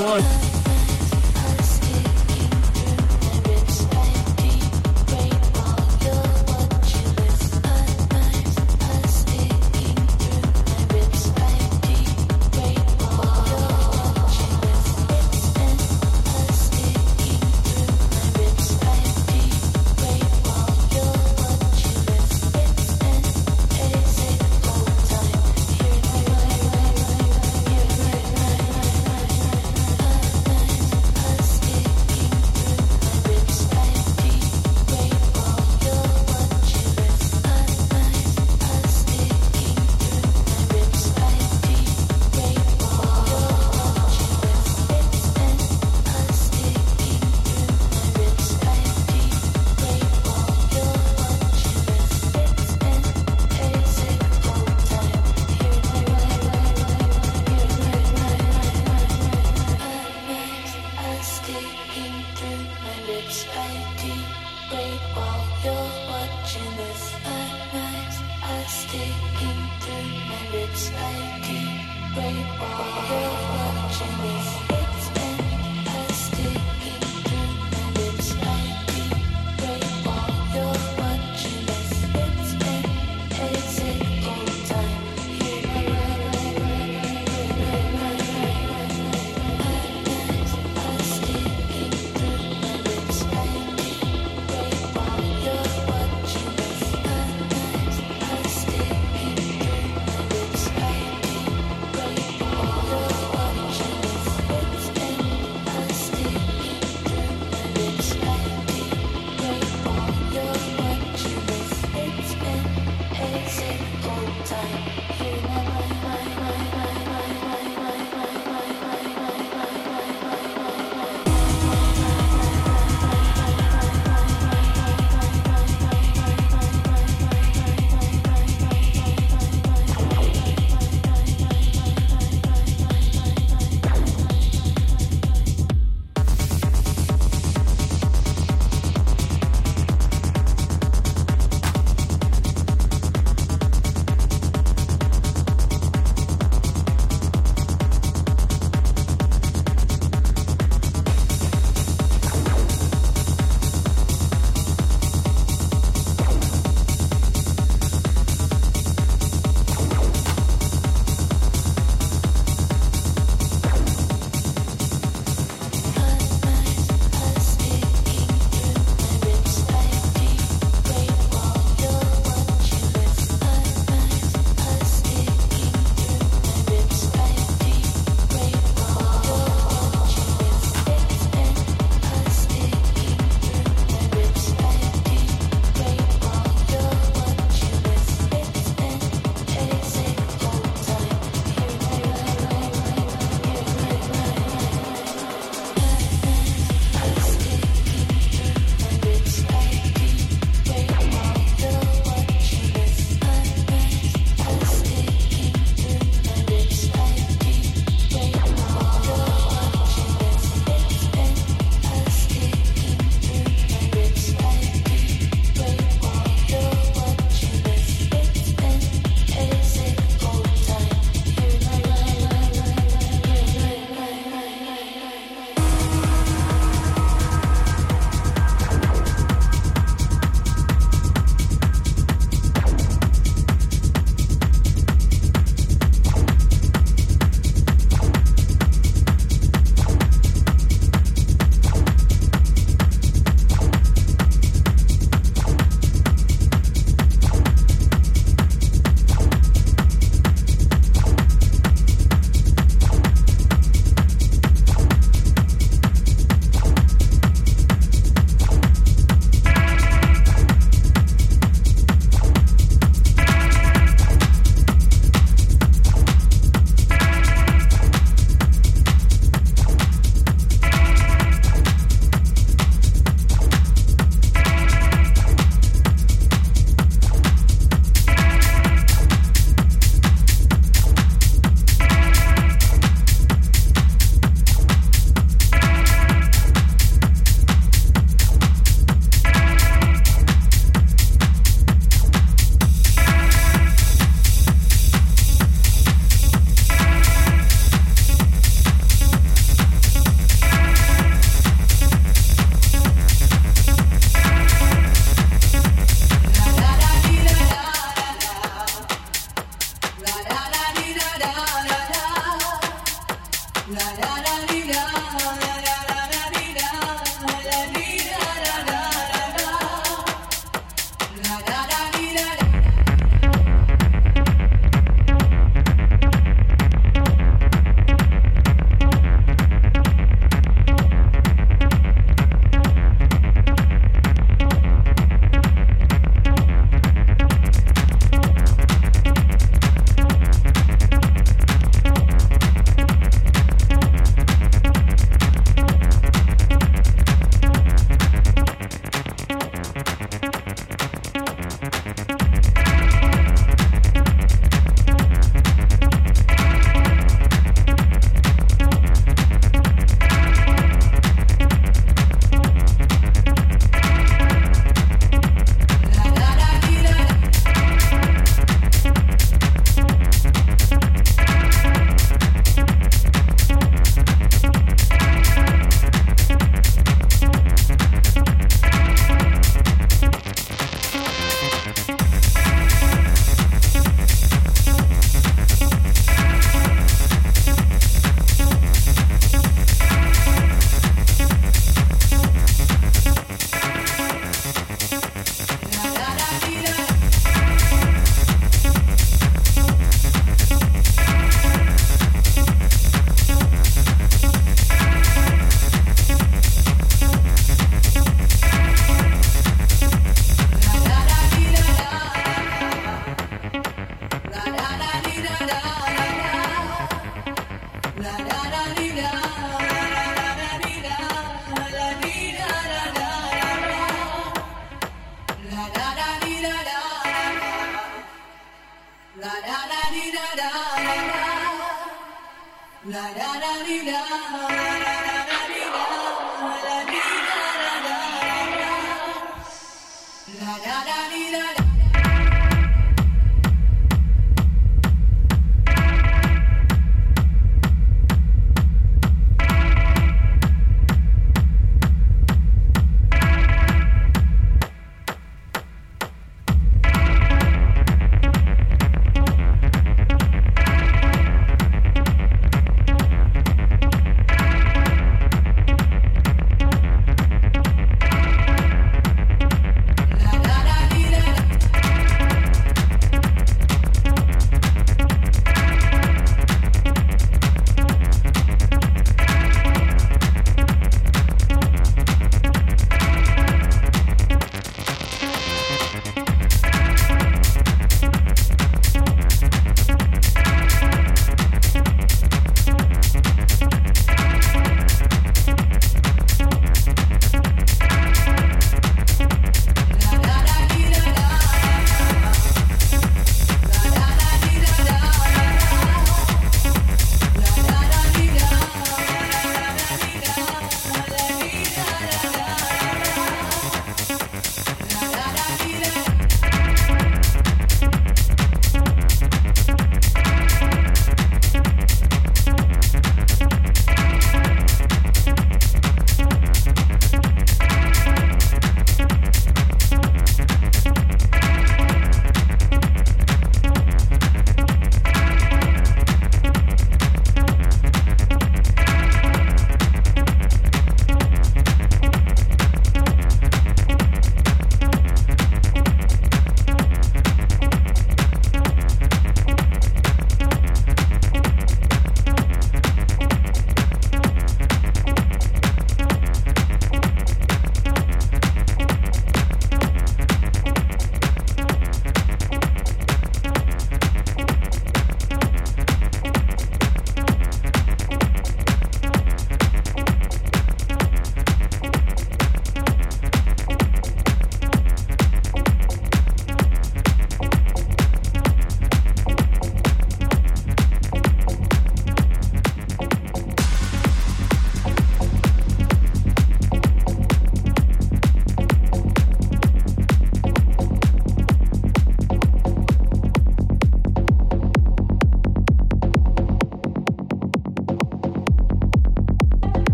one.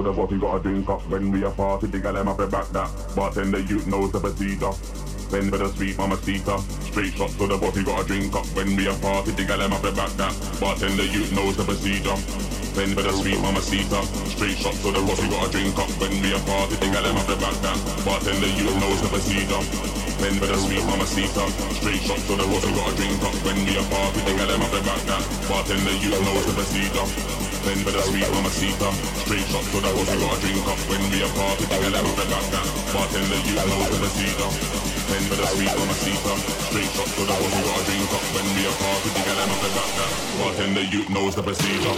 Up to the body, got a drink up. When we a party, the gal have a back that. Bartender, you knows the procedure. Bend for the sweet mamacita. Straight shot to the body, got a drink up. When we a party, the gal have a back that. Bartender, you knows the procedure. Bend for the sweet mamacita. Straight shot to the body, got a drink up. When we a party, the gal have a back that. Bartender, you knows the procedure. Bend for the sweet mamacita. Straight shot to the body, got a drink up. When we a party, the gal have a back that. Bartender, you knows the procedure. Bend for the sweet mamacita. Straight shot to the body, got a drink up. When we a party, the have a back that. Bartender, you knows the procedure. Bend for the sweet mamacita. Straight shot to the body, got a drink up. When we a party, the have a back that. Bartender, you knows the procedure.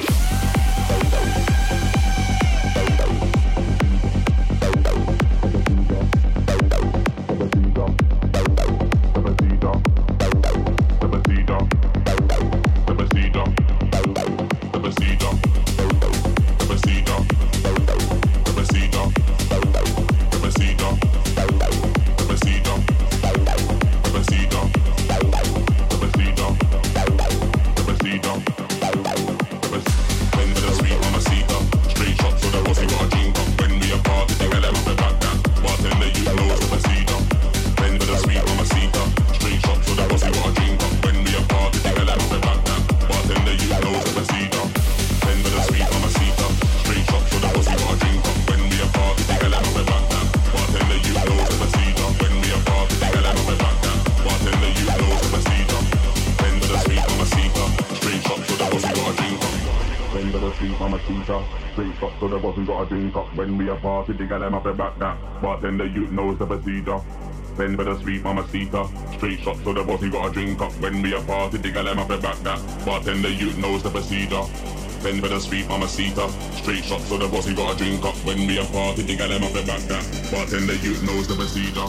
Gal them up the back that. Bartender, you knows the procedure. Bend for the sweet mama mamacita. Straight shot so the bossy got a drink up. When we a party, gal them up the back that. Bartender, you knows the procedure. Bend for the sweet mama mamacita. Straight shot so the bossy got a drink up. When we a party, gal them up the back that. Bartender, you knows the procedure.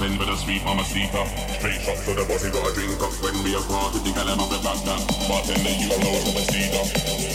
Bend for the sweet mama mamacita. Straight shot so the. Bartender, you got a drink up. When we a party, the them up the back that. Bartender, you knows the procedure.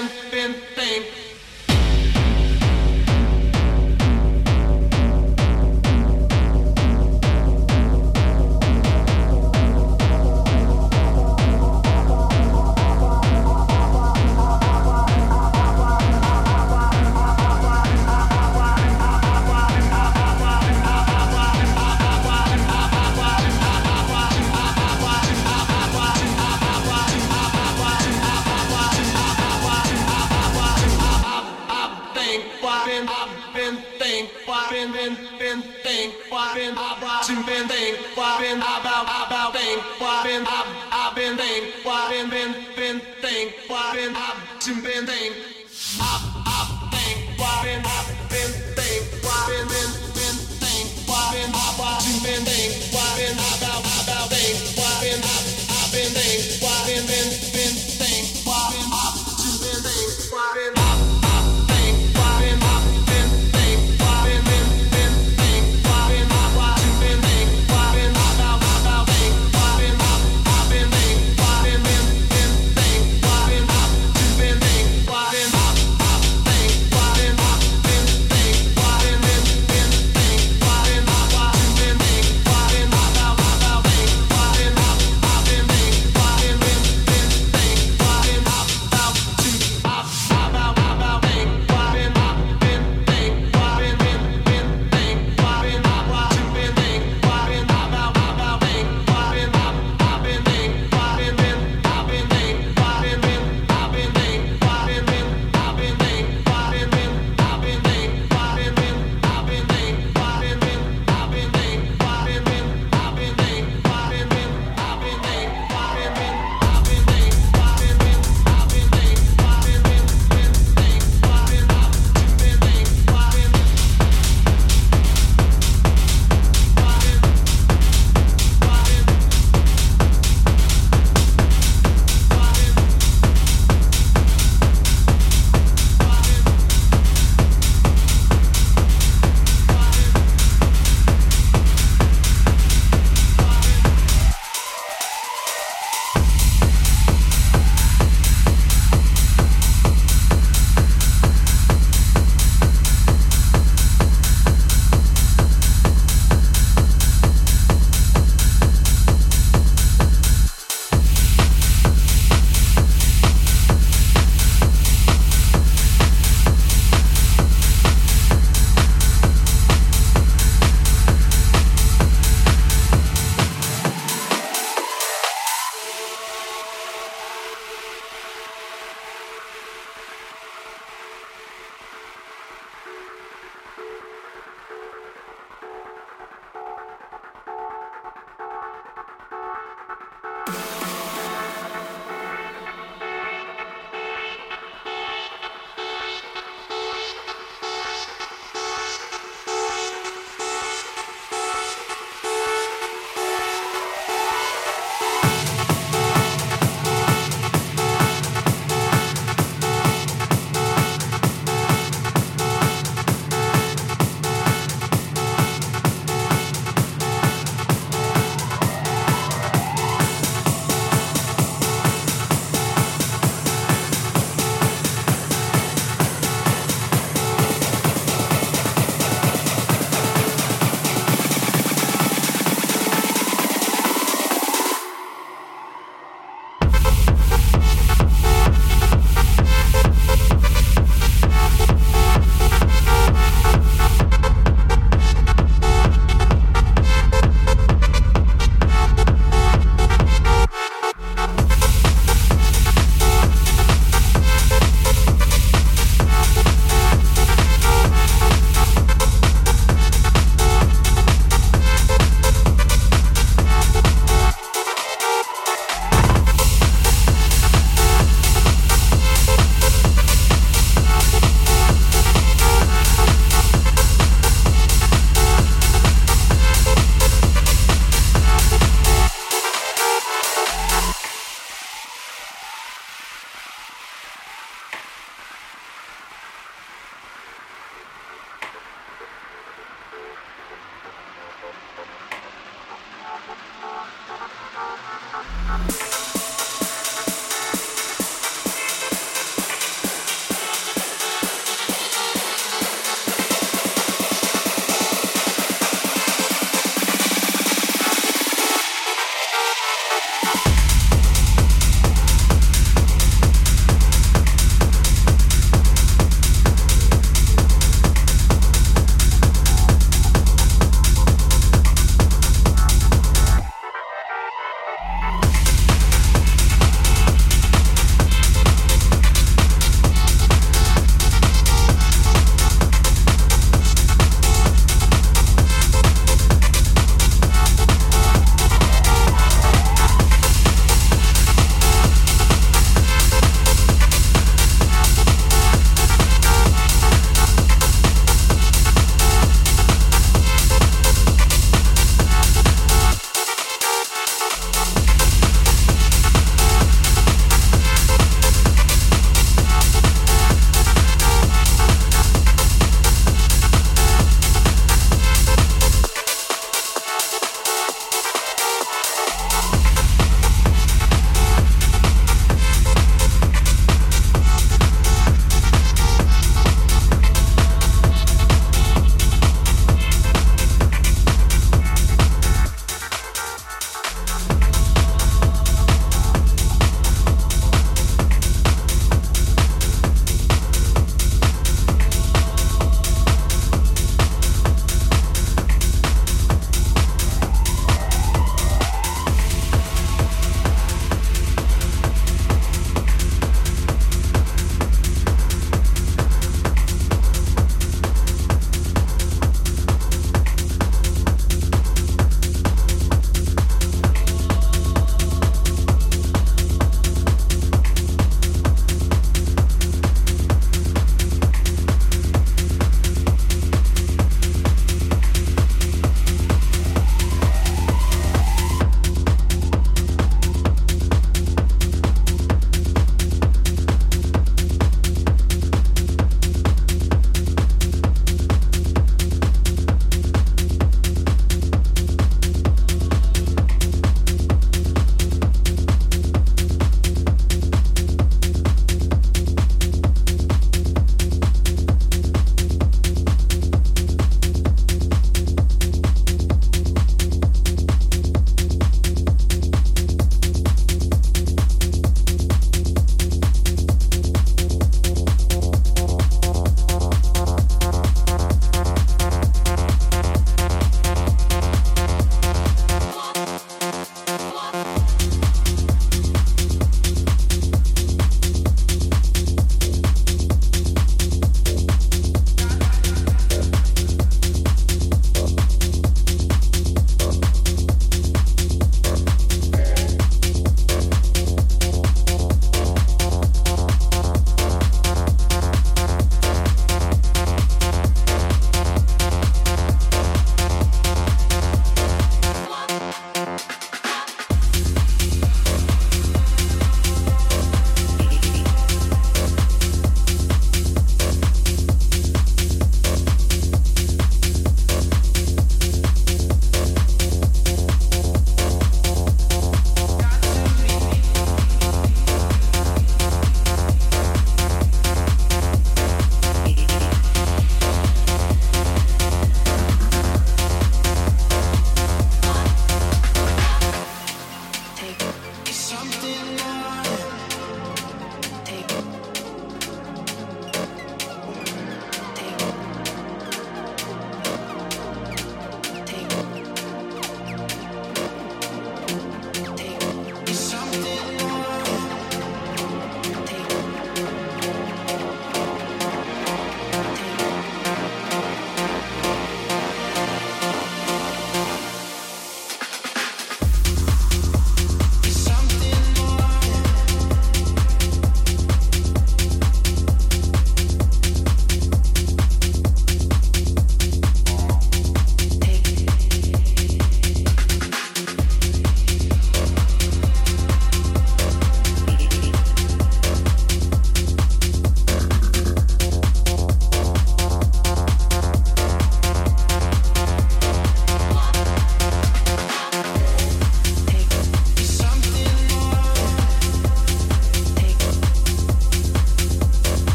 been, been, think.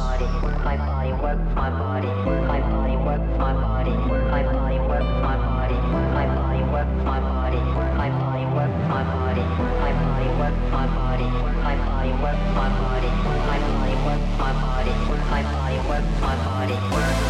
my body, my body, work my body, work my body, work. my body, work my body, my body, work my body, work my body, work my body, work my body, work my body, my body, work my body, work my body, work my body, work my body.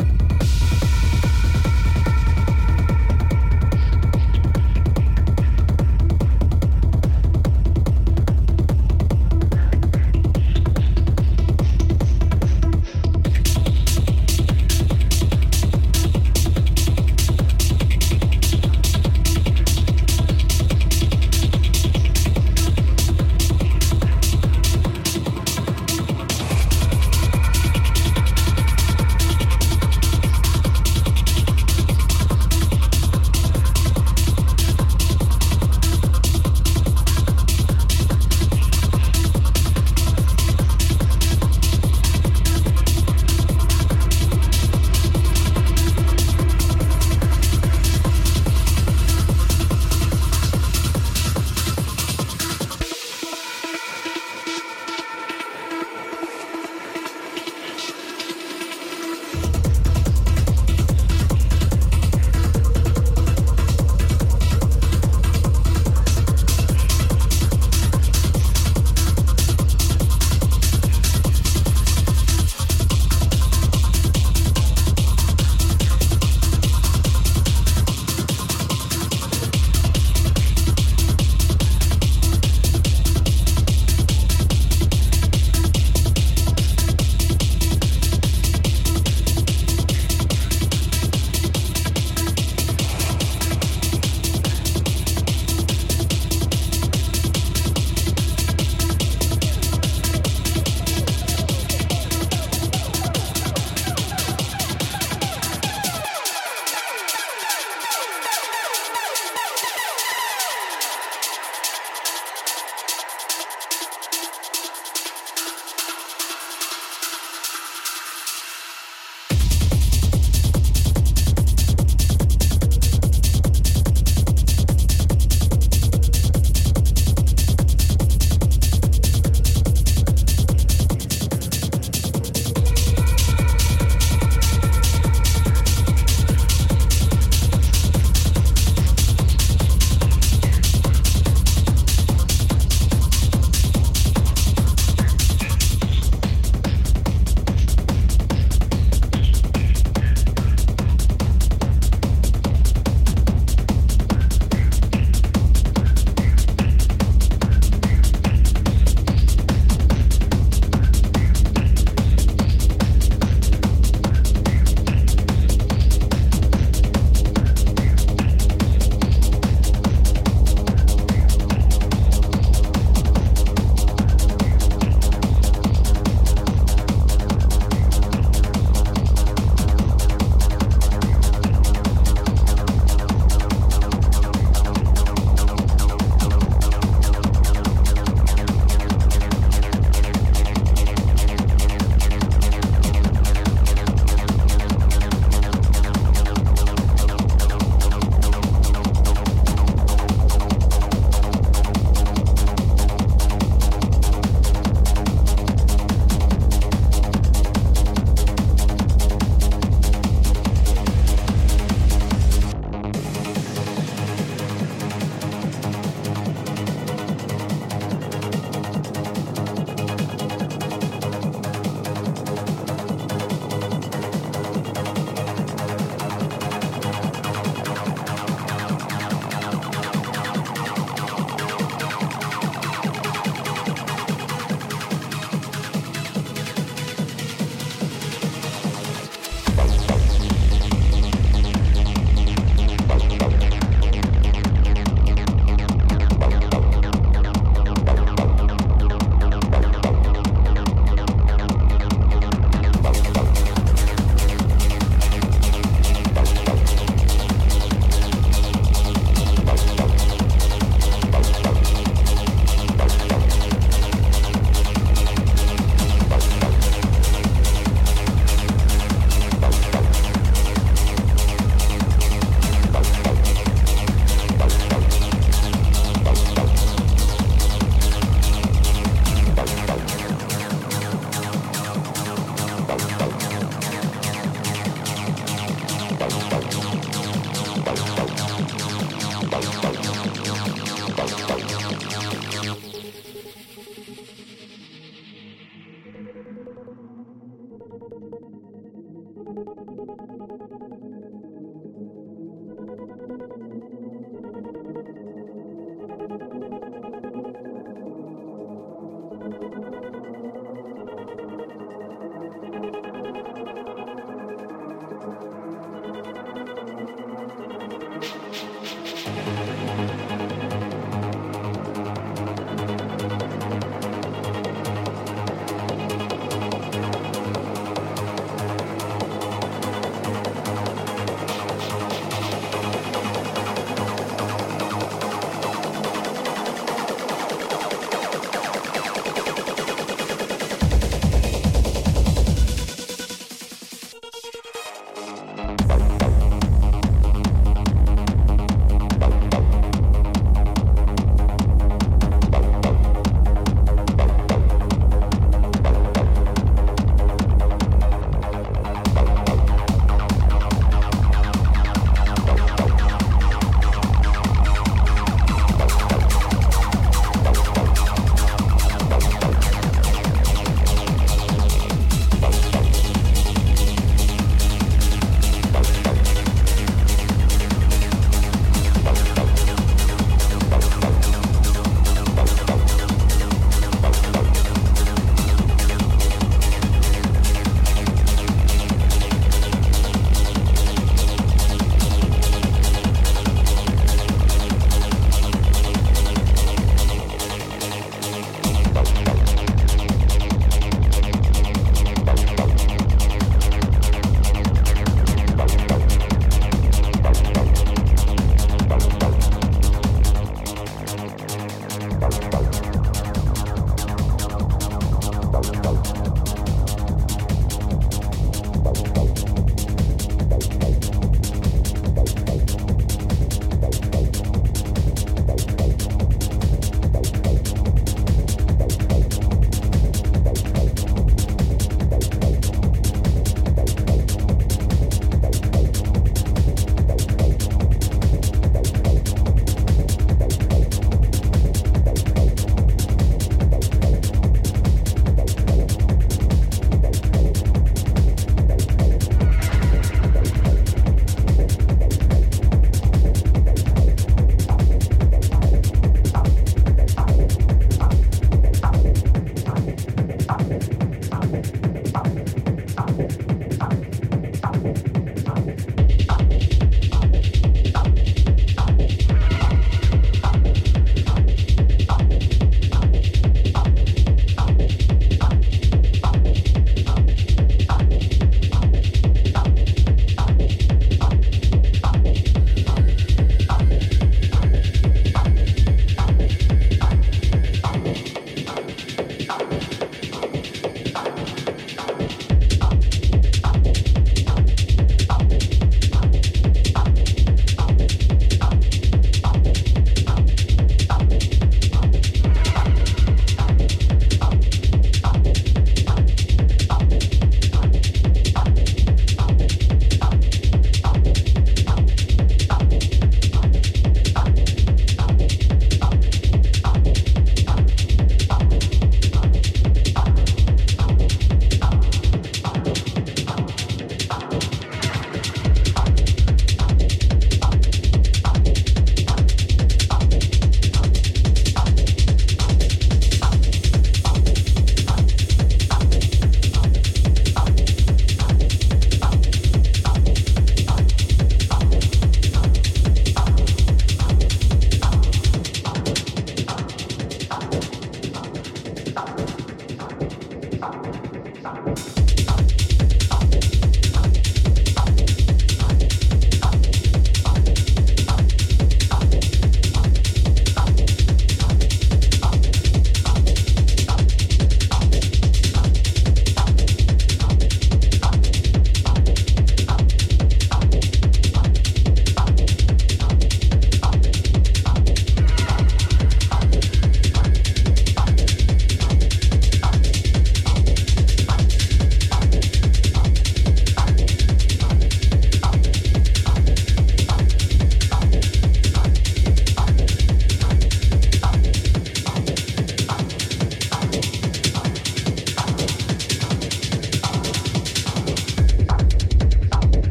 you